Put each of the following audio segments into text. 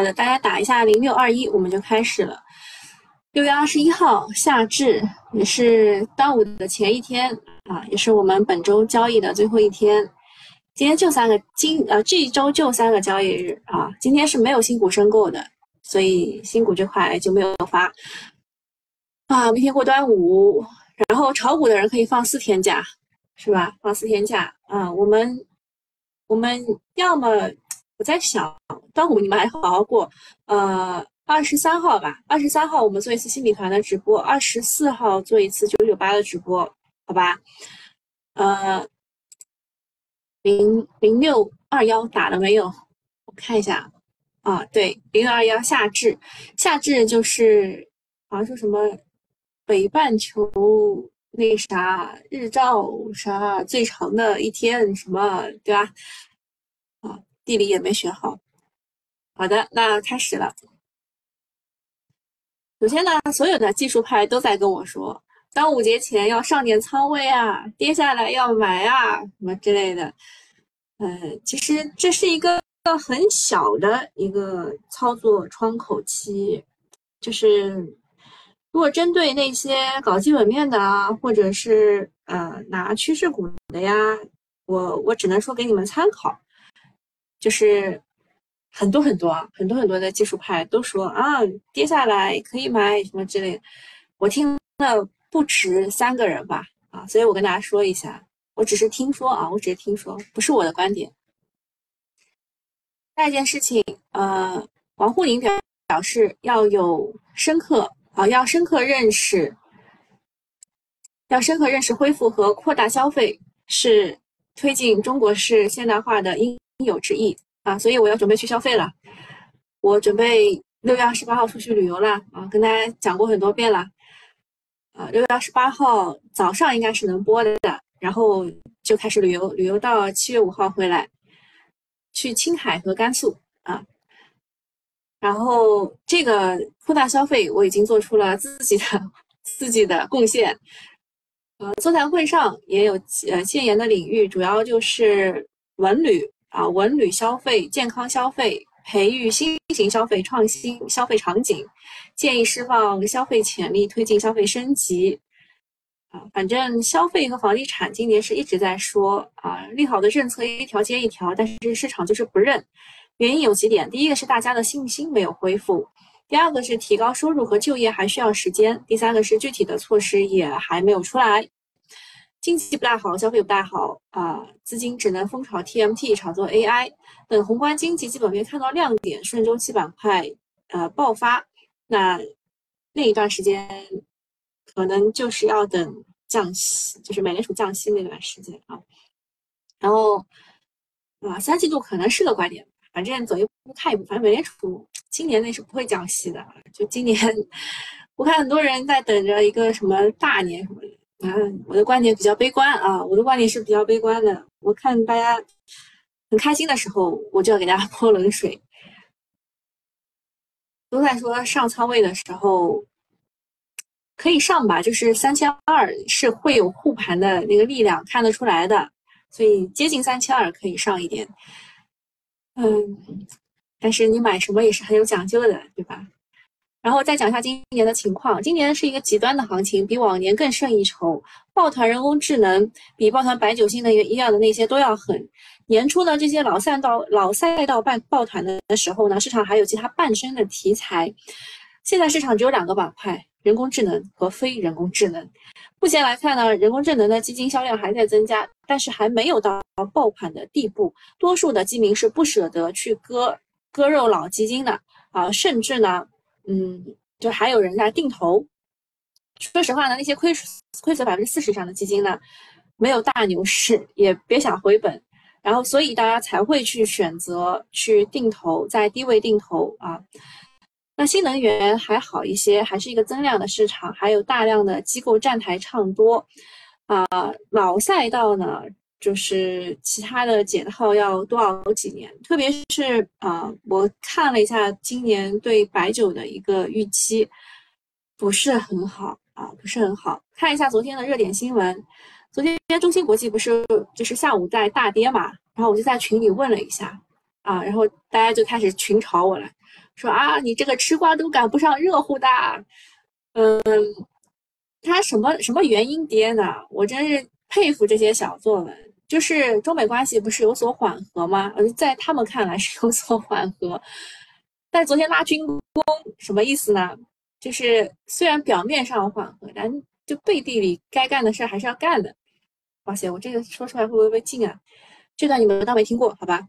好的，大家打一下零六二一，我们就开始了。六月二十一号，夏至，也是端午的前一天啊，也是我们本周交易的最后一天。今天就三个，今呃这一周就三个交易日啊，今天是没有新股申购的，所以新股这块就没有发。啊，明天过端午，然后炒股的人可以放四天假，是吧？放四天假啊，我们我们要么。我在想，端午你们还好好过，呃，二十三号吧，二十三号我们做一次新米团的直播，二十四号做一次九九八的直播，好吧？呃，零零六二幺打了没有？我看一下，啊，对，零六二幺夏至，夏至就是好像说什么北半球那啥日照啥最长的一天，什么对吧？地理也没学好，好的，那开始了。首先呢，所有的技术派都在跟我说，端午节前要上点仓位啊，跌下来要买啊，什么之类的。嗯，其实这是一个很小的一个操作窗口期，就是如果针对那些搞基本面的啊，或者是呃拿趋势股的呀，我我只能说给你们参考。就是很多很多啊很多很多的技术派都说啊，跌下来可以买什么之类的。我听了不止三个人吧，啊，所以我跟大家说一下，我只是听说啊，我只是听说，不是我的观点。下一件事情，呃，王沪宁表表示要有深刻啊，要深刻认识，要深刻认识恢复和扩大消费是推进中国式现代化的应。应有之意啊，所以我要准备去消费了。我准备六月二十八号出去旅游了啊，跟大家讲过很多遍了。啊，六月二十八号早上应该是能播的，然后就开始旅游，旅游到七月五号回来，去青海和甘肃啊。然后这个扩大消费，我已经做出了自己的自己的贡献。呃，座谈会上也有呃建言的领域，主要就是文旅。啊，文旅消费、健康消费、培育新型消费、创新消费场景，建议释放消费潜力，推进消费升级。啊，反正消费和房地产今年是一直在说啊，利好的政策一条接一条，但是市场就是不认。原因有几点：第一个是大家的信心没有恢复；第二个是提高收入和就业还需要时间；第三个是具体的措施也还没有出来。经济不大好，消费不大好啊，资金只能疯炒 TMT，炒作 AI 等宏观经济基本面看到亮点，顺周期板块呃爆发，那那一段时间可能就是要等降息，就是美联储降息那段时间啊。然后啊，三季度可能是个拐点，反正走一步看一步，反正美联储今年内是不会降息的，就今年 我看很多人在等着一个什么大年什么的。嗯，我的观点比较悲观啊，我的观点是比较悲观的。我看大家很开心的时候，我就要给大家 泼冷水。都在说上仓位的时候可以上吧，就是三千二是会有护盘的那个力量看得出来的，所以接近三千二可以上一点。嗯，但是你买什么也是很有讲究的，对吧？然后再讲一下今年的情况，今年是一个极端的行情，比往年更胜一筹。抱团人工智能比抱团白酒新能源医药的那些都要狠。年初呢，这些老赛道老赛道办抱团的时候呢，市场还有其他半生的题材。现在市场只有两个板块：人工智能和非人工智能。目前来看呢，人工智能的基金销量还在增加，但是还没有到爆款的地步。多数的基民是不舍得去割割肉老基金的啊，甚至呢。嗯，就还有人在定投。说实话呢，那些亏亏损百分之四十以上的基金呢，没有大牛市，也别想回本。然后，所以大家才会去选择去定投，在低位定投啊。那新能源还好一些，还是一个增量的市场，还有大量的机构站台唱多啊。老赛道呢？就是其他的解套要多熬几年，特别是啊，我看了一下今年对白酒的一个预期，不是很好啊，不是很好。看一下昨天的热点新闻，昨天中芯国际不是就是下午在大跌嘛，然后我就在群里问了一下啊，然后大家就开始群嘲我了，说啊，你这个吃瓜都赶不上热乎的。嗯，它什么什么原因跌呢？我真是佩服这些小作文。就是中美关系不是有所缓和吗？而在他们看来是有所缓和，但昨天拉军工什么意思呢？就是虽然表面上缓和，但就背地里该干的事还是要干的。哇塞，我这个说出来会不会被禁啊？这段你们当没听过，好吧？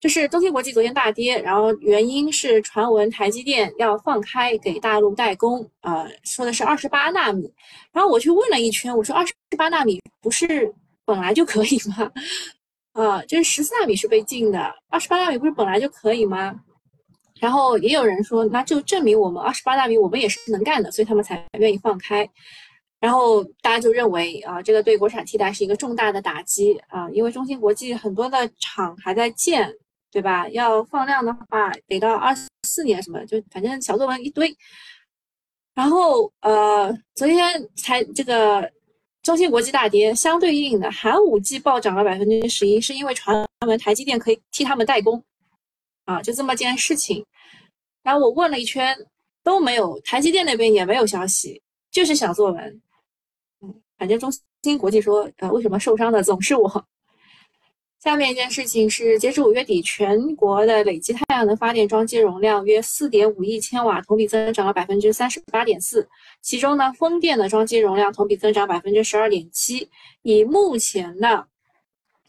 就是中芯国际昨天大跌，然后原因是传闻台积电要放开给大陆代工，呃，说的是二十八纳米。然后我去问了一圈，我说二十八纳米不是本来就可以吗？啊，就是十四纳米是被禁的，二十八纳米不是本来就可以吗？然后也有人说，那就证明我们二十八纳米我们也是能干的，所以他们才愿意放开。然后大家就认为啊，这个对国产替代是一个重大的打击啊，因为中芯国际很多的厂还在建，对吧？要放量的话，得到二四年什么，就反正小作文一堆。然后呃，昨天才这个中芯国际大跌，相对应的寒武纪暴涨了百分之十一，是因为传闻台积电可以替他们代工啊，就这么件事情。然后我问了一圈都没有，台积电那边也没有消息，就是小作文。嗯反正中芯国际说，呃，为什么受伤的总是我？下面一件事情是，截至五月底，全国的累计太阳能发电装机容量约四点五亿千瓦，同比增长了百分之三十八点四。其中呢，风电的装机容量同比增长百分之十二点七。以目前的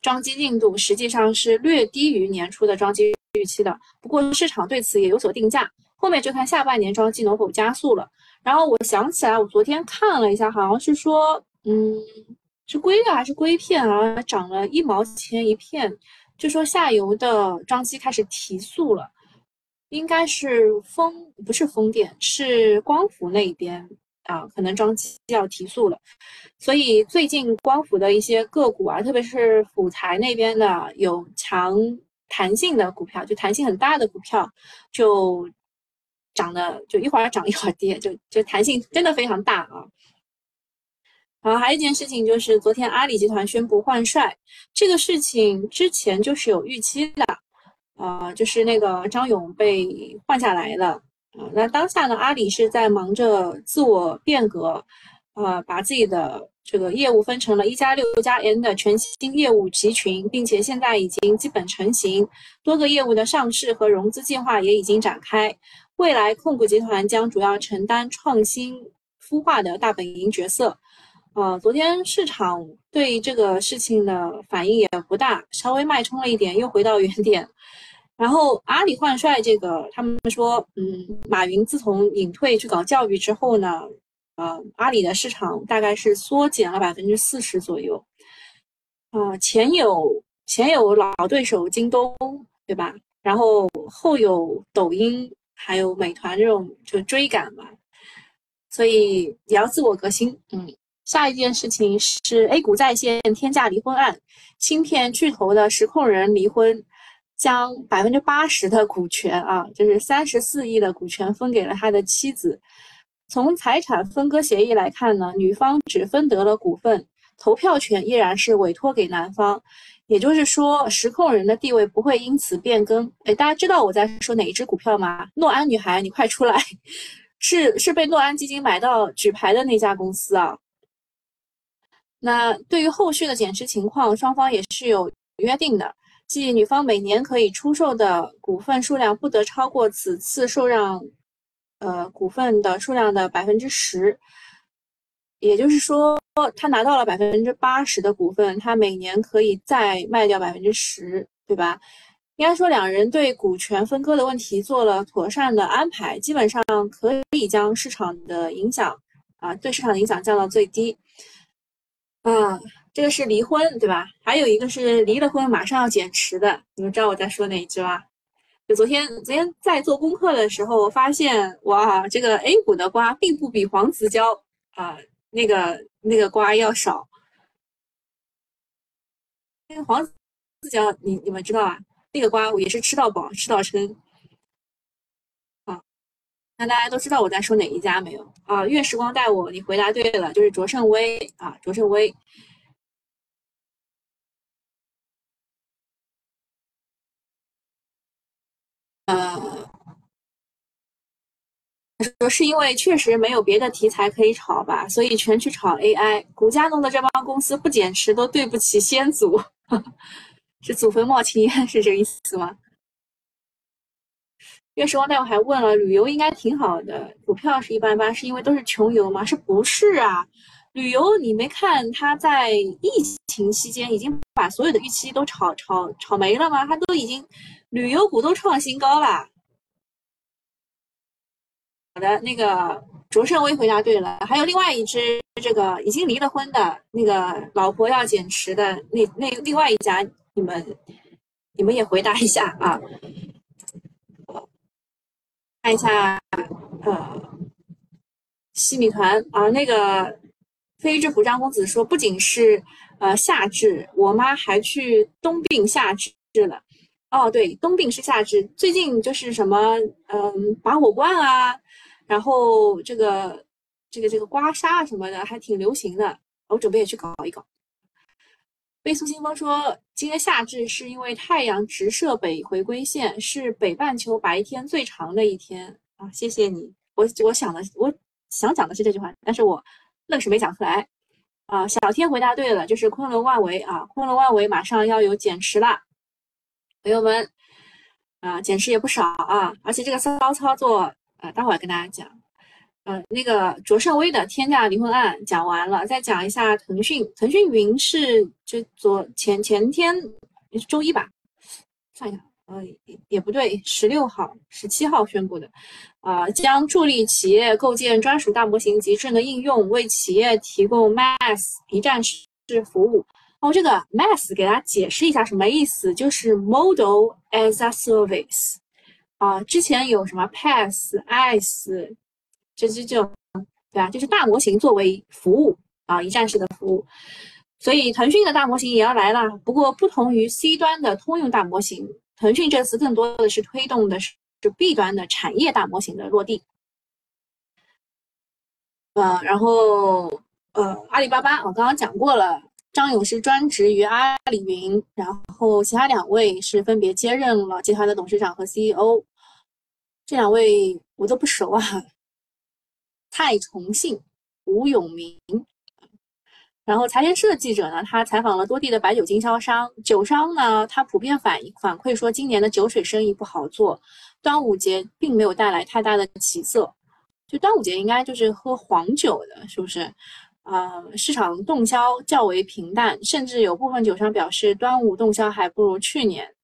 装机进度，实际上是略低于年初的装机预期的。不过市场对此也有所定价，后面就看下半年装机能否加速了。然后我想起来，我昨天看了一下，好像是说。嗯，是硅料还是硅片啊？涨了一毛钱一片，就说下游的装机开始提速了，应该是风不是风电，是光伏那边啊，可能装机要提速了。所以最近光伏的一些个股啊，特别是辅材那边的有强弹性的股票，就弹性很大的股票，就涨的就一会儿涨一会儿跌，就就弹性真的非常大啊。好，还有一件事情就是，昨天阿里集团宣布换帅，这个事情之前就是有预期的，啊，就是那个张勇被换下来了，啊，那当下呢，阿里是在忙着自我变革，啊，把自己的这个业务分成了一加六加 N 的全新业务集群，并且现在已经基本成型，多个业务的上市和融资计划也已经展开，未来控股集团将主要承担创新孵化的大本营角色。呃，昨天市场对这个事情的反应也不大，稍微脉冲了一点，又回到原点。然后阿里换帅这个，他们说，嗯，马云自从隐退去搞教育之后呢，呃，阿里的市场大概是缩减了百分之四十左右。啊，前有前有老对手京东，对吧？然后后有抖音，还有美团这种就追赶嘛，所以也要自我革新，嗯。下一件事情是 A 股再现天价离婚案，芯片巨头的实控人离婚，将百分之八十的股权啊，就是三十四亿的股权分给了他的妻子。从财产分割协议来看呢，女方只分得了股份，投票权依然是委托给男方，也就是说实控人的地位不会因此变更。哎，大家知道我在说哪一只股票吗？诺安女孩，你快出来！是是被诺安基金买到举牌的那家公司啊。那对于后续的减持情况，双方也是有约定的，即女方每年可以出售的股份数量不得超过此次受让，呃股份的数量的百分之十。也就是说，他拿到了百分之八十的股份，他每年可以再卖掉百分之十，对吧？应该说，两人对股权分割的问题做了妥善的安排，基本上可以将市场的影响啊，对市场的影响降到最低。啊，这个是离婚，对吧？还有一个是离了婚马上要减持的，你们知道我在说哪一句吗？就昨天，昨天在做功课的时候发现，哇，这个 A 股的瓜并不比黄子佼啊那个那个瓜要少。那个黄子佼，你你们知道啊？那个瓜我也是吃到饱，吃到撑。那大家都知道我在说哪一家没有啊？月时光带我，你回答对了，就是卓胜威啊，卓胜威。呃，说是因为确实没有别的题材可以炒吧，所以全去炒 AI。股价弄的这帮公司不减持都对不起先祖，是祖坟冒青烟是这个意思吗？月时光大夫还问了，旅游应该挺好的，股票是一般般，是因为都是穷游吗？是不是啊？旅游你没看他在疫情期间已经把所有的预期都炒炒炒没了吗？他都已经旅游股都创新高了。好的，那个卓胜威回答对了，还有另外一只这个已经离了婚的那个老婆要减持的那那另外一家，你们你们也回答一下啊。看一下，呃，西米团啊，那个飞之浦张公子说，不仅是呃夏至，我妈还去冬病夏治了。哦，对，冬病是夏至，最近就是什么，嗯，拔火罐啊，然后这个这个这个刮痧什么的还挺流行的，我准备也去搞一搞。贝苏新风说，今天夏至是因为太阳直射北回归线，是北半球白天最长的一天啊！谢谢你，我我想的，我想讲的是这句话，但是我愣是没讲出来啊！小天回答对了，就是昆仑万维啊，昆仑万维马上要有减持啦，朋友们啊，减持也不少啊，而且这个骚操作啊，待会儿跟大家讲。嗯，那个卓胜威的天价离婚案讲完了，再讲一下腾讯。腾讯云是就昨前前天周一吧，算一下，呃，也不对，十六号、十七号宣布的，啊，将助力企业构建专属大模型及智能应用，为企业提供 MaaS 一站式服务。哦，这个 MaaS 给大家解释一下什么意思，就是 Model as a Service。啊，之前有什么 PaaS、IaaS。这这就对啊，就是大模型作为服务啊，一站式的服务。所以腾讯的大模型也要来了。不过不同于 C 端的通用大模型，腾讯这次更多的是推动的是 B 端的产业大模型的落地。呃，然后呃，阿里巴巴我刚刚讲过了，张勇是专职于阿里云，然后其他两位是分别接任了集团的董事长和 CEO。这两位我都不熟啊。蔡崇信、吴永明，然后财联社记者呢，他采访了多地的白酒经销商，酒商呢，他普遍反反馈说，今年的酒水生意不好做，端午节并没有带来太大的起色。就端午节应该就是喝黄酒的，是不是？啊，市场动销较为平淡，甚至有部分酒商表示，端午动销还不如去年。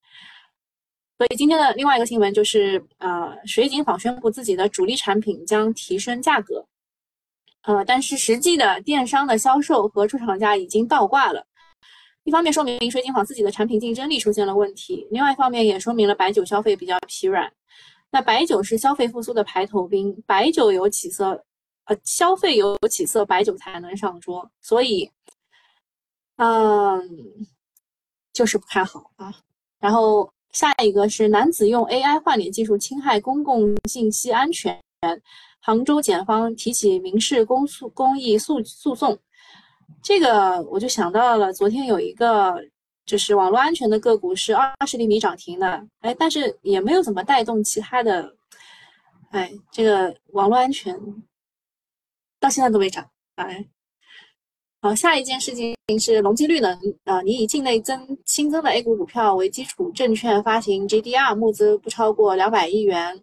所以今天的另外一个新闻就是，呃，水井坊宣布自己的主力产品将提升价格，呃，但是实际的电商的销售和出厂价已经倒挂了。一方面说明水井坊自己的产品竞争力出现了问题，另外一方面也说明了白酒消费比较疲软。那白酒是消费复苏的排头兵，白酒有起色，呃，消费有起色，白酒才能上桌。所以，嗯，就是不看好啊。然后。下一个是男子用 AI 换脸技术侵害公共信息安全，杭州检方提起民事公诉公益诉诉讼。这个我就想到了，昨天有一个就是网络安全的个股是二十厘米涨停的，哎，但是也没有怎么带动其他的，哎，这个网络安全到现在都没涨，哎。好，下一件事情是隆基绿能啊，你以境内增新增的 A 股股票为基础，证券发行 GDR 募资不超过两百亿元，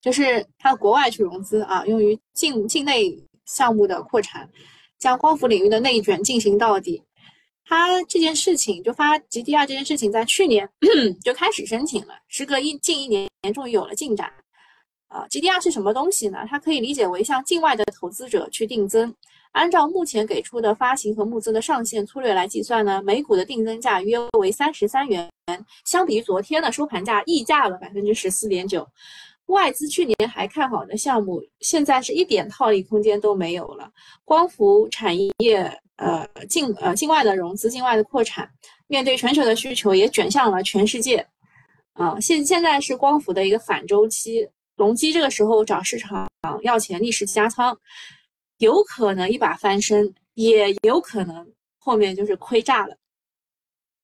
就是它国外去融资啊，用于境境内项目的扩产，将光伏领域的内卷进行到底。它这件事情就发 GDR 这件事情在去年 就开始申请了，时隔一近一年终于有了进展。啊，GDR 是什么东西呢？它可以理解为向境外的投资者去定增。按照目前给出的发行和募资的上限，粗略来计算呢，每股的定增价约为三十三元，相比于昨天的收盘价溢价了百分之十四点九。外资去年还看好的项目，现在是一点套利空间都没有了。光伏产业，呃，境呃境外的融资、境外的扩产，面对全球的需求，也卷向了全世界。啊，现现在是光伏的一个反周期，隆基这个时候找市场要钱，逆势加仓。有可能一把翻身，也有可能后面就是亏炸了。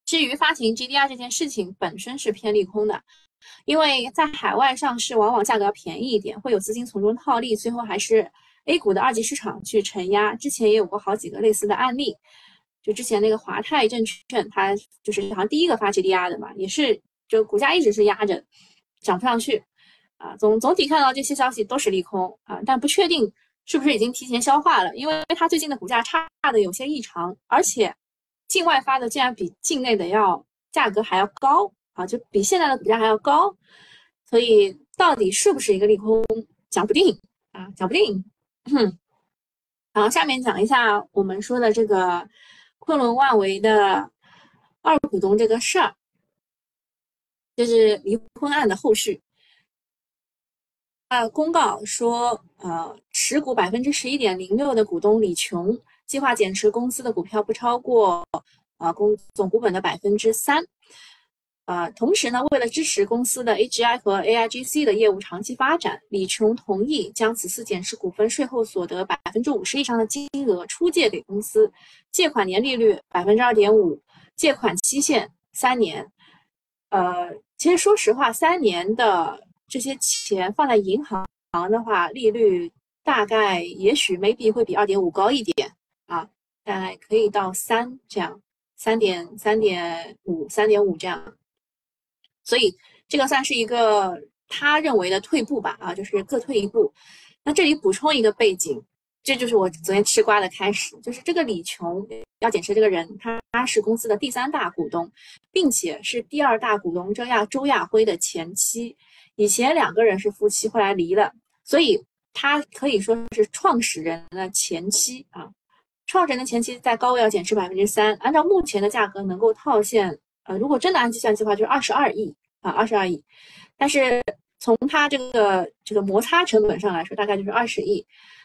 至于发行 GDR 这件事情本身是偏利空的，因为在海外上市往往价格要便宜一点，会有资金从中套利，最后还是 A 股的二级市场去承压。之前也有过好几个类似的案例，就之前那个华泰证券，它就是好像第一个发起抵押的嘛，也是就股价一直是压着，涨不上去。啊，总总体看到这些消息都是利空啊，但不确定是不是已经提前消化了，因为它最近的股价差的有些异常，而且境外发的竟然比境内的要价格还要高啊，就比现在的股价还要高，所以到底是不是一个利空，讲不定啊，讲不定。然后下面讲一下我们说的这个昆仑万维的二股东这个事儿，就是离婚案的后续。啊，公告说，呃，持股百分之十一点零六的股东李琼计划减持公司的股票不超过，啊，公总股本的百分之三。啊，同时呢，为了支持公司的 AGI 和 AIGC 的业务长期发展，李琼同意将此次减持股份税后所得百分之五十以上的金额出借给公司，借款年利率百分之二点五，借款期限三年。呃，其实说实话，三年的。这些钱放在银行的话，利率大概也许 maybe 会比二点五高一点啊，大概可以到三这样，三点三点五三点五这样，所以这个算是一个他认为的退步吧啊，就是各退一步。那这里补充一个背景。这就是我昨天吃瓜的开始，就是这个李琼要减持这个人，他他是公司的第三大股东，并且是第二大股东周亚周亚辉的前妻，以前两个人是夫妻，后来离了，所以他可以说是创始人的前妻啊。创始人的前妻在高位要减持百分之三，按照目前的价格能够套现，呃，如果真的按计算计划就是二十二亿啊，二十二亿，但是从他这个这个摩擦成本上来说，大概就是二十亿。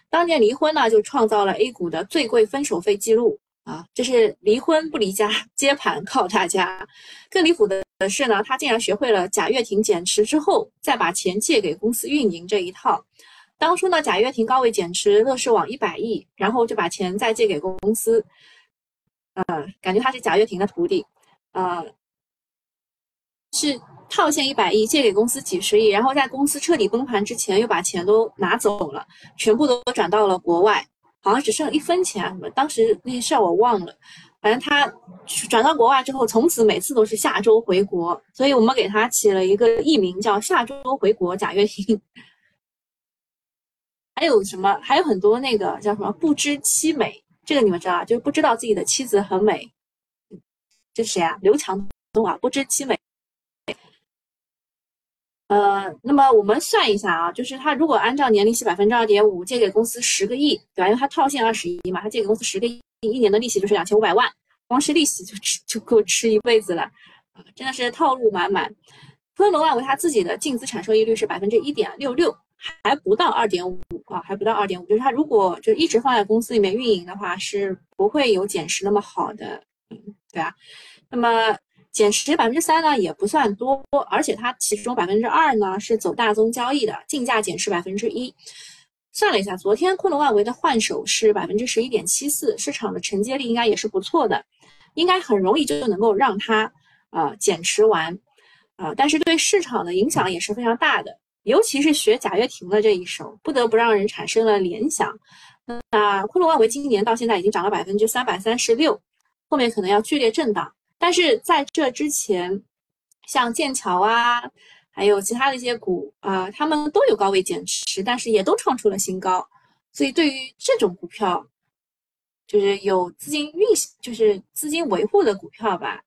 当年离婚呢，就创造了 A 股的最贵分手费记录啊！这是离婚不离家，接盘靠大家。更离谱的是呢，他竟然学会了贾跃亭减持之后再把钱借给公司运营这一套。当初呢，贾跃亭高位减持乐视网一百亿，然后就把钱再借给公司。呃，感觉他是贾跃亭的徒弟，呃，是。套现一百亿借给公司几十亿，然后在公司彻底崩盘之前又把钱都拿走了，全部都转到了国外，好像只剩一分钱什么。当时那些事儿我忘了，反正他转到国外之后，从此每次都是下周回国，所以我们给他起了一个艺名叫“下周回国贾跃亭”。还有什么？还有很多那个叫什么“不知妻美”，这个你们知道啊就是不知道自己的妻子很美。这谁啊？刘强东啊，“不知妻美”。呃，那么我们算一下啊，就是他如果按照年利息百分之二点五借给公司十个亿，对吧？因为他套现二十亿嘛，他借给公司十个亿，一年的利息就是两千五百万，光是利息就吃就够吃一辈子了！真的是套路满满。昆仑万维他自己的净资产收益率是百分之一点六六，还不到二点五啊，还不到二点五，就是他如果就一直放在公司里面运营的话，是不会有减持那么好的，对吧？那么。减持百分之三呢也不算多，而且它其中百分之二呢是走大宗交易的，竞价减持百分之一。算了一下，昨天昆仑万维的换手是百分之十一点七四，市场的承接力应该也是不错的，应该很容易就能够让它呃减持完啊。但是对市场的影响也是非常大的，尤其是学贾跃亭的这一手，不得不让人产生了联想。那昆仑万维今年到现在已经涨了百分之三百三十六，后面可能要剧烈震荡。但是在这之前，像剑桥啊，还有其他的一些股啊，他们都有高位减持，但是也都创出了新高。所以对于这种股票，就是有资金运行，就是资金维护的股票吧，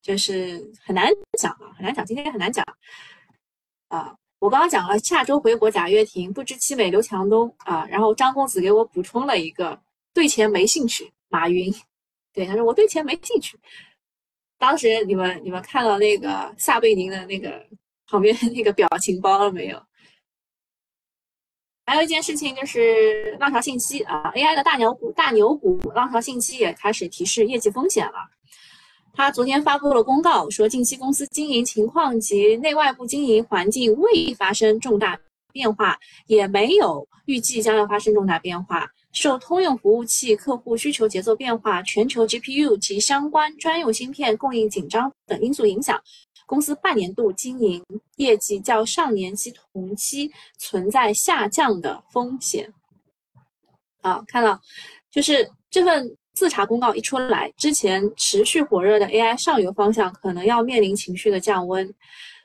就是很难讲啊，很难讲。今天很难讲啊。我刚刚讲了下周回国贾跃亭，不知其美刘强东啊，然后张公子给我补充了一个对钱没兴趣，马云，对他说我对钱没兴趣。当时你们你们看到那个撒贝宁的那个旁边那个表情包了没有？还有一件事情就是浪潮信息啊，AI 的大牛股大牛股浪潮信息也开始提示业绩风险了。他昨天发布了公告，说近期公司经营情况及内外部经营环境未发生重大变化，也没有预计将要发生重大变化。受通用服务器客户需求节奏变化、全球 GPU 及相关专用芯片供应紧张等因素影响，公司半年度经营业绩较上年期同期存在下降的风险。好，看到，就是这份自查公告一出来，之前持续火热的 AI 上游方向可能要面临情绪的降温。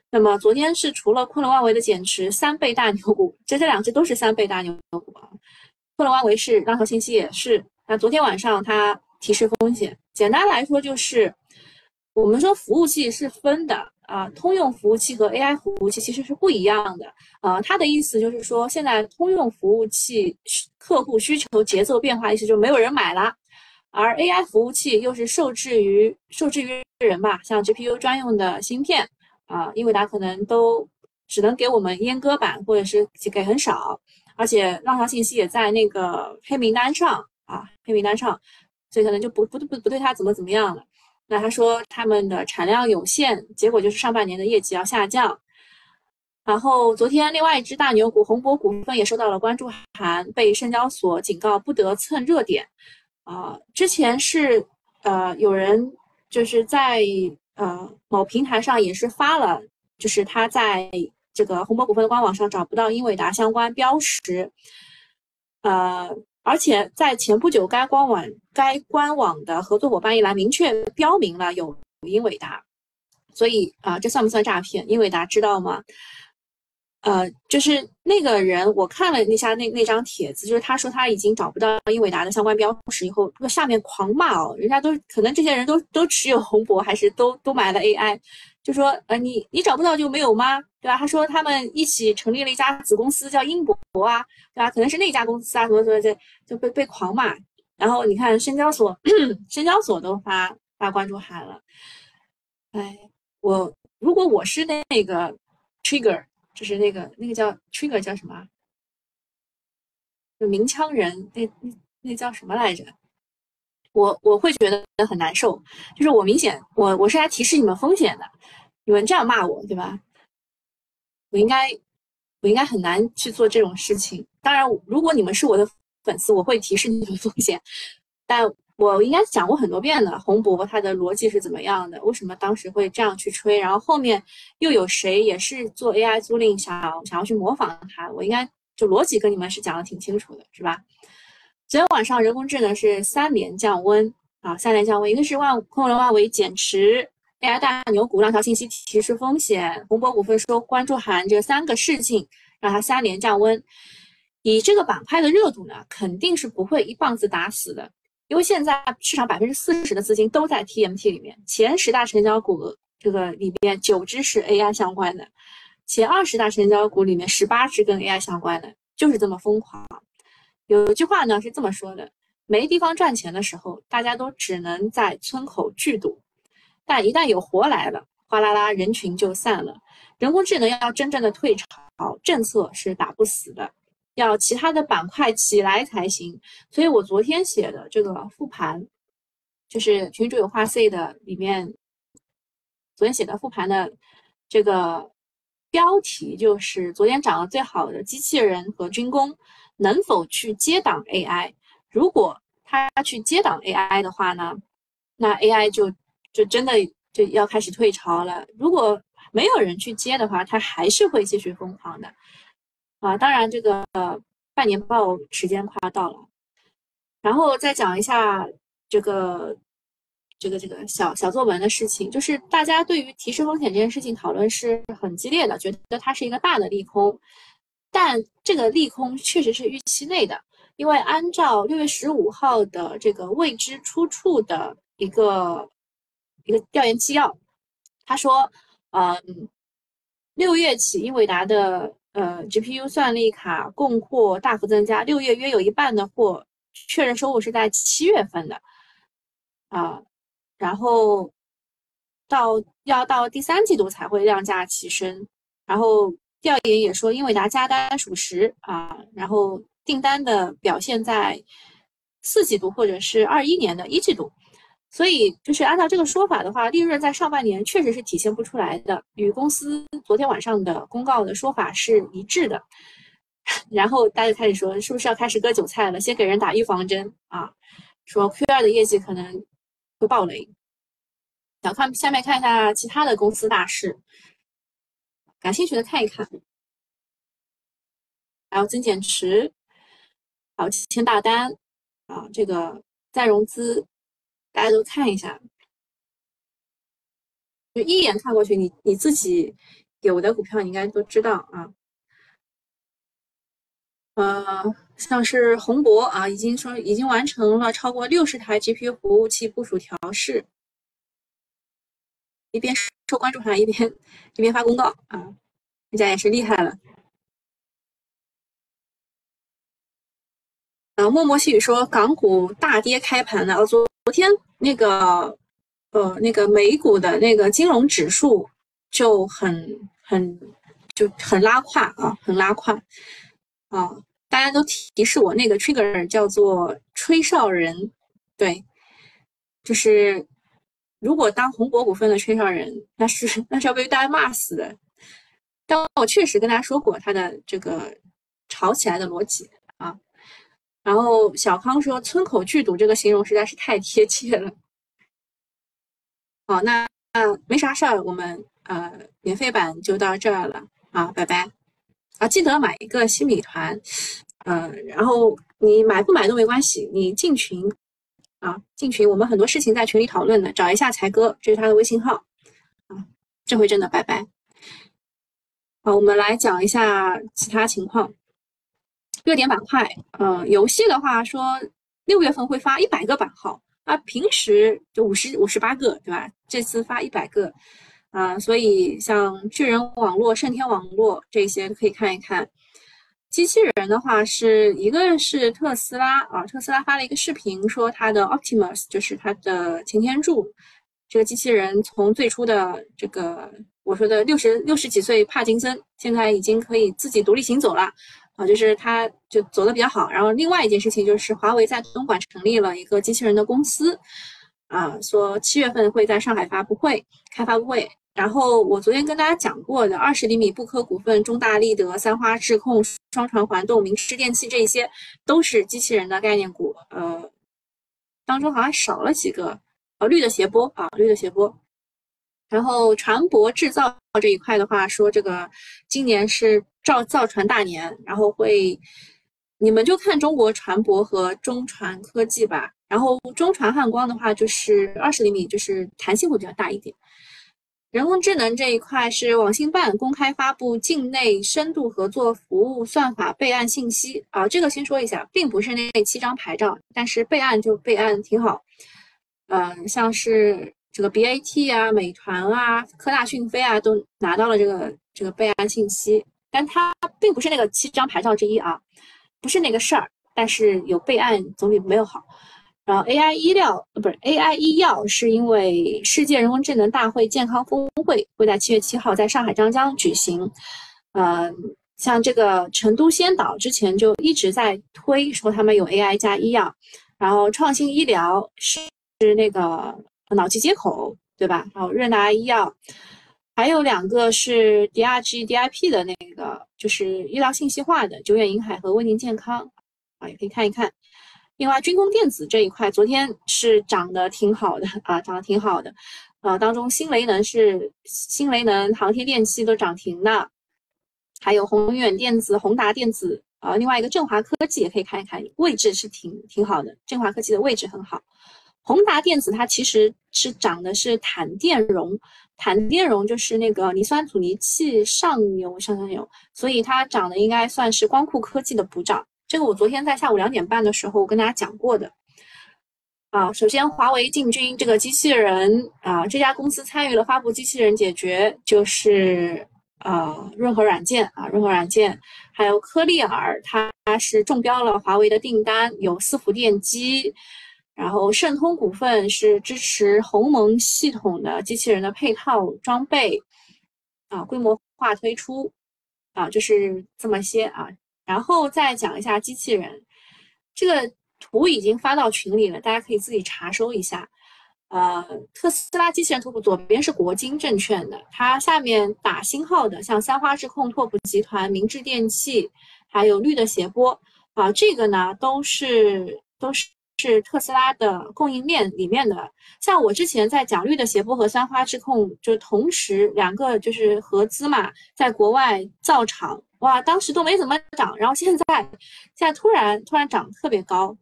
那么昨天是除了昆仑万维的减持，三倍大牛股，这这两只都是三倍大牛股啊。昆仑万维是，浪潮信息也是。那昨天晚上它提示风险，简单来说就是，我们说服务器是分的啊，通用服务器和 AI 服务器其实是不一样的啊。它的意思就是说，现在通用服务器客户需求节奏变化，意思就没有人买了，而 AI 服务器又是受制于受制于人吧，像 GPU 专用的芯片。啊，英伟达可能都只能给我们阉割版，或者是给很少，而且浪潮信息也在那个黑名单上啊，黑名单上，所以可能就不不不不对它怎么怎么样了。那他说他们的产量有限，结果就是上半年的业绩要下降。然后昨天另外一只大牛股宏博股份也收到了关注函，被深交所警告不得蹭热点。啊，之前是呃有人就是在。呃，某平台上也是发了，就是他在这个鸿博股份的官网上找不到英伟达相关标识，呃，而且在前不久该官网该官网的合作伙伴一栏明确标明了有英伟达，所以啊，这算不算诈骗？英伟达知道吗？呃，就是那个人，我看了那下那那张帖子，就是他说他已经找不到英伟达的相关标识以后，那下面狂骂哦，人家都可能这些人都都持有宏博，还是都都买了 AI，就说呃你你找不到就没有吗？对吧？他说他们一起成立了一家子公司叫英博啊，对吧？可能是那家公司啊，什么什么这就被被狂骂。然后你看深交所，深交所都发发关注函了。哎，我如果我是那个 trigger。就是那个那个叫 trigger 叫什么？就鸣枪人，那那那叫什么来着？我我会觉得很难受。就是我明显我我是来提示你们风险的，你们这样骂我，对吧？我应该我应该很难去做这种事情。当然，如果你们是我的粉丝，我会提示你们风险，但。我应该讲过很多遍了，宏博它的逻辑是怎么样的？为什么当时会这样去吹？然后后面又有谁也是做 AI 租赁，想想要去模仿它？我应该就逻辑跟你们是讲的挺清楚的，是吧？昨天晚上人工智能是三连降温啊，三连降温，一个是万昆仑万维减持 AI 大牛股，浪潮信息提示风险，宏博股份说关注函，这三个事情让它三连降温。以这个板块的热度呢，肯定是不会一棒子打死的。因为现在市场百分之四十的资金都在 TMT 里面，前十大成交股这个里面九只是 AI 相关的，前二十大成交股里面十八只跟 AI 相关的，就是这么疯狂。有一句话呢是这么说的：没地方赚钱的时候，大家都只能在村口聚赌；但一旦有活来了，哗啦啦人群就散了。人工智能要真正的退潮，政策是打不死的。要其他的板块起来才行，所以我昨天写的这个复盘，就是群主有话 C 的里面，昨天写的复盘的这个标题就是昨天涨得最好的机器人和军工能否去接档 AI？如果他去接档 AI 的话呢，那 AI 就就真的就要开始退潮了。如果没有人去接的话，它还是会继续疯狂的。啊，当然，这个半年报时间快要到了，然后再讲一下这个这个这个小小作文的事情，就是大家对于提示风险这件事情讨论是很激烈的，觉得它是一个大的利空，但这个利空确实是预期内的，因为按照六月十五号的这个未知出处的一个一个调研纪要，他说，嗯，六月起英伟达的。呃，GPU 算力卡供货大幅增加，六月约有一半的货确认收入是在七月份的啊，然后到要到第三季度才会量价齐升。然后调研也说，英伟达加单属实啊，然后订单的表现在四季度或者是二一年的一季度。所以，就是按照这个说法的话，利润在上半年确实是体现不出来的，与公司昨天晚上的公告的说法是一致的。然后大家开始说，是不是要开始割韭菜了？先给人打预防针啊，说 Q 二的业绩可能会爆雷。想看下面看一下其他的公司大事，感兴趣的看一看。还有增减持，还有签大单啊，这个再融资，大家都看一下。就一眼看过去，你你自己有的股票你应该都知道啊。呃，像是宏博啊，已经说已经完成了超过六十台 GPU 服务器部署调试，一边受关注还一边一边发公告啊，人家也是厉害了。呃，默默细语说港股大跌开盘呢要做昨天那个呃那个美股的那个金融指数就很很就很拉胯啊，很拉胯。啊，大家都提示我那个 trigger 叫做吹哨人，对，就是如果当红博股份的吹哨人，那是 那是要被大家骂死的。但我确实跟大家说过他的这个炒起来的逻辑啊。然后小康说村口剧赌这个形容实在是太贴切了。好，那那没啥事儿，我们呃免费版就到这儿了啊，拜拜。啊，记得买一个新米团，呃，然后你买不买都没关系，你进群啊，进群，我们很多事情在群里讨论的，找一下才哥，这是他的微信号啊。这回真的拜拜。好，我们来讲一下其他情况，热点板块，呃，游戏的话说六月份会发一百个版号啊，平时就五十五十八个，对吧？这次发一百个。啊，所以像巨人网络、盛天网络这些可以看一看。机器人的话，是一个是特斯拉啊，特斯拉发了一个视频，说它的 Optimus 就是它的擎天柱这个机器人，从最初的这个我说的六十六十几岁帕金森，现在已经可以自己独立行走了啊，就是它就走的比较好。然后另外一件事情就是，华为在东莞成立了一个机器人的公司啊，说七月份会在上海发布会开发布会。然后我昨天跟大家讲过的二十厘米布科股份、中大立德、三花智控、双传环动、明仕电器这些都是机器人的概念股，呃，当中好像少了几个，呃，绿的斜波啊，绿的斜波。然后船舶制造这一块的话，说这个今年是造造船大年，然后会，你们就看中国船舶和中船科技吧。然后中船汉光的话，就是二十厘米，就是弹性会比较大一点。人工智能这一块是网信办公开发布境内深度合作服务算法备案信息啊，这个先说一下，并不是那七张牌照，但是备案就备案挺好。嗯，像是这个 BAT 啊、美团啊、科大讯飞啊，都拿到了这个这个备案信息，但它并不是那个七张牌照之一啊，不是那个事儿，但是有备案总比没有好。然后 AI 医疗呃不是 AI 医药，是因为世界人工智能大会健康峰会会在七月七号在上海张江举行。呃，像这个成都先导之前就一直在推说他们有 AI 加医药，然后创新医疗是那个脑机接口对吧？然后润达医药，还有两个是 DRG DIP 的那个就是医疗信息化的久远银海和威宁健康啊，也可以看一看。另外，军工电子这一块昨天是涨得挺好的啊，涨得挺好的。呃，当中新雷能是新雷能、航天电器都涨停的，还有宏远电子、宏达电子啊。另外一个振华科技也可以看一看，位置是挺挺好的。振华科技的位置很好。宏达电子它其实是涨的是钽电容，钽电容就是那个磷酸阻尼器上游上上游，所以它涨的应该算是光刻科技的补涨。这个我昨天在下午两点半的时候跟大家讲过的啊。首先，华为进军这个机器人啊，这家公司参与了发布机器人解决，就是呃润和软件啊，润和软件，还有科利尔，它是中标了华为的订单，有伺服电机。然后，盛通股份是支持鸿蒙系统的机器人的配套装备啊，规模化推出啊，就是这么些啊。然后再讲一下机器人，这个图已经发到群里了，大家可以自己查收一下。呃，特斯拉机器人图谱左边是国金证券的，它下面打星号的，像三花智控、拓普集团、明治电器，还有绿的斜波啊，这个呢都是都是是特斯拉的供应链里面的。像我之前在讲绿的斜波和三花智控，就同时两个就是合资嘛，在国外造厂，哇，当时都没怎么涨，然后现在现在突然突然涨特别高。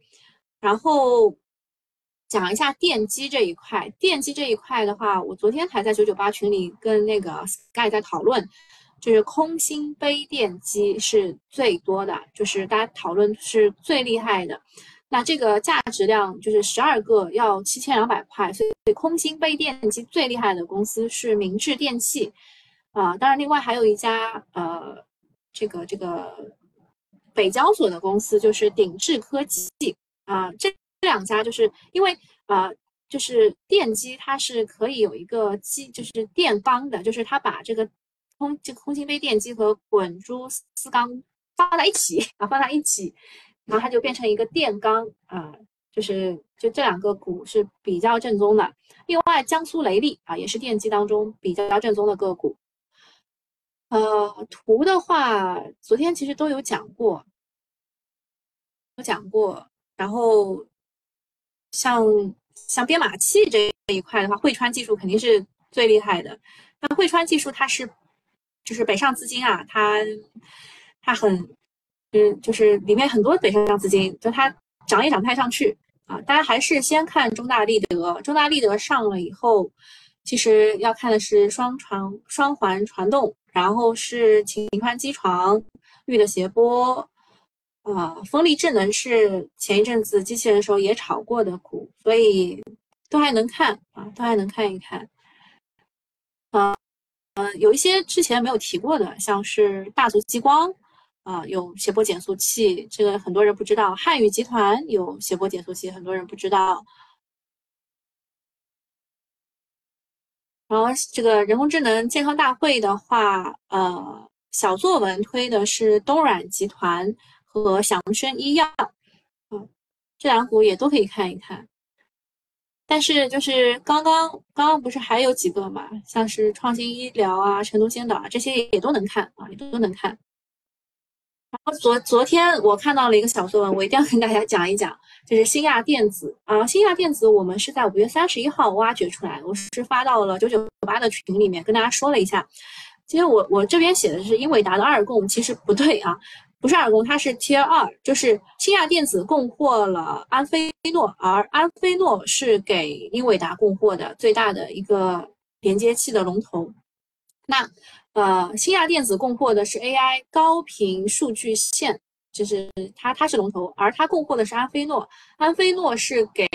然后讲一下电机这一块，电机这一块的话，我昨天还在九九八群里跟那个 Sky 在讨论。就是空心杯电机是最多的，就是大家讨论是最厉害的。那这个价值量就是十二个要七千两百块，所以空心杯电机最厉害的公司是明治电器啊。当然，另外还有一家呃，这个这个北交所的公司就是鼎智科技啊。这这两家就是因为啊，就是电机它是可以有一个机，就是电缸的，就是它把这个。空这个空心杯电机和滚珠丝缸放在一起啊，放在一起，然后它就变成一个电钢啊，就是就这两个股是比较正宗的。另外，江苏雷利啊，也是电机当中比较正宗的个股。呃，图的话，昨天其实都有讲过，有讲过。然后像像编码器这一块的话，汇川技术肯定是最厉害的。那汇川技术它是。就是北上资金啊，它它很，嗯，就是里面很多北上资金，就它涨也涨不太上去啊。大家还是先看中大立德，中大立德上了以后，其实要看的是双传双环传动，然后是秦川机床、绿的斜波，啊，风力智能是前一阵子机器人时候也炒过的股，所以都还能看啊，都还能看一看，啊。嗯，有一些之前没有提过的，像是大族激光，啊，有斜波减速器，这个很多人不知道。汉语集团有斜波减速器，很多人不知道。然后这个人工智能健康大会的话，呃，小作文推的是东软集团和祥生医药，嗯，这两股也都可以看一看。但是就是刚刚刚刚不是还有几个嘛，像是创新医疗啊、成都先导啊这些也都能看啊，也都能看。然后昨昨天我看到了一个小作文，我一定要跟大家讲一讲，就是新亚电子啊，新亚电子我们是在五月三十一号挖掘出来，我是发到了九九八的群里面跟大家说了一下。其实我我这边写的是英伟达的二供，其实不对啊。不是二供，它是 Tier 二，就是新亚电子供货了安飞诺，而安飞诺是给英伟达供货的最大的一个连接器的龙头。那呃，新亚电子供货的是 AI 高频数据线，就是它它是龙头，而它供货的是安飞诺，安飞诺是给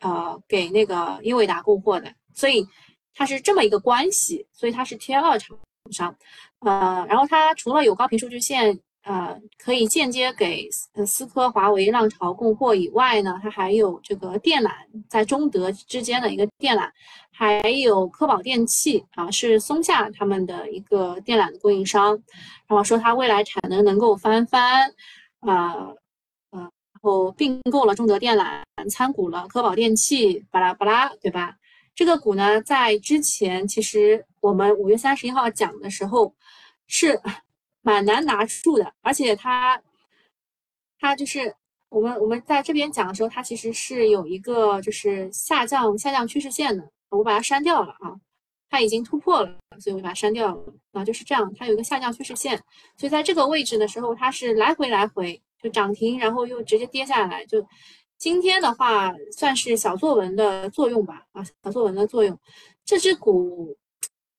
呃给那个英伟达供货的，所以它是这么一个关系，所以它是 Tier 二厂商。呃，然后它除了有高频数据线。呃，可以间接给呃思科、华为、浪潮供货以外呢，它还有这个电缆在中德之间的一个电缆，还有科宝电器啊，是松下他们的一个电缆的供应商。然后说它未来产能能够翻番，啊，呃，然后并购了中德电缆，参股了科宝电器，巴拉巴拉，对吧？这个股呢，在之前其实我们五月三十一号讲的时候是。蛮难拿住的，而且它，它就是我们我们在这边讲的时候，它其实是有一个就是下降下降趋势线的，我把它删掉了啊，它已经突破了，所以我就把它删掉了啊，就是这样，它有一个下降趋势线，所以在这个位置的时候，它是来回来回就涨停，然后又直接跌下来，就今天的话算是小作文的作用吧啊，小作文的作用，这只股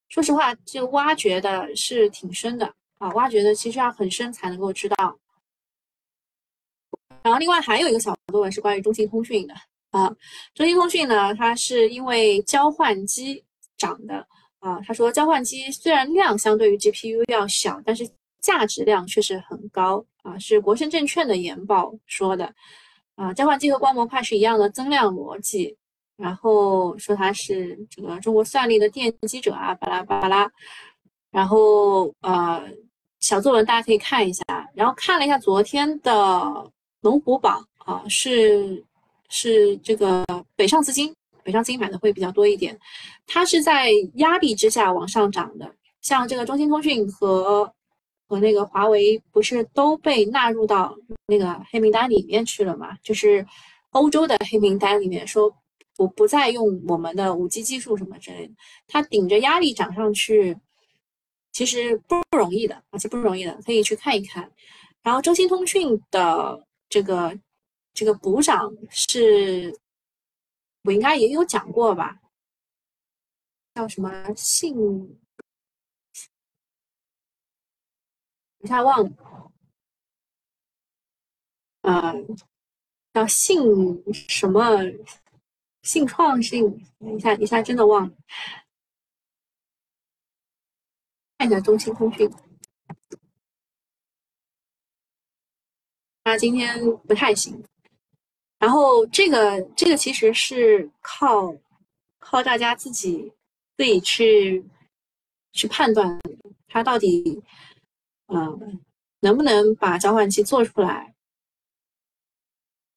说实话就挖掘的是挺深的。啊，挖掘的其实要很深才能够知道。然后另外还有一个小作文是关于中兴通讯的啊，中兴通讯呢，它是因为交换机涨的啊。他说交换机虽然量相对于 GPU 要小，但是价值量确实很高啊，是国盛证券的研报说的啊。交换机和光模块是一样的增量逻辑，然后说它是这个中国算力的奠基者啊，巴拉巴拉。然后呃。小作文大家可以看一下，然后看了一下昨天的龙虎榜啊，是是这个北上资金，北上资金买的会比较多一点，它是在压力之下往上涨的。像这个中兴通讯和和那个华为不是都被纳入到那个黑名单里面去了嘛？就是欧洲的黑名单里面，说不不再用我们的五 G 技术什么之类的，它顶着压力涨上去，其实不容易的，而且不容易的，可以去看一看。然后中兴通讯的这个这个补涨是，我应该也有讲过吧？叫什么信？一下忘了，嗯，叫信什么？信创信？一下一下真的忘了，看一下中兴通讯。那今天不太行，然后这个这个其实是靠靠大家自己自己去去判断它到底嗯能不能把交换器做出来，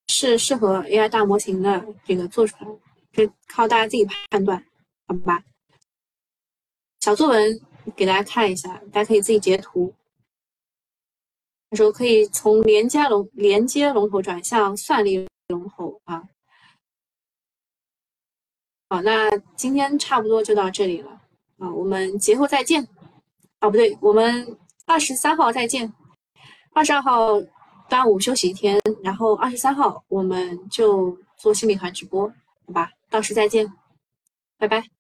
是适合 AI 大模型的这个做出来，就靠大家自己判断，好吧？小作文给大家看一下，大家可以自己截图。他说可以从连接龙连接龙头转向算力龙头啊。好，那今天差不多就到这里了啊，我们节后再见。啊，不对，我们二十三号再见。二十二号端午休息一天，然后二十三号我们就做新美团直播，好吧？到时再见，拜拜。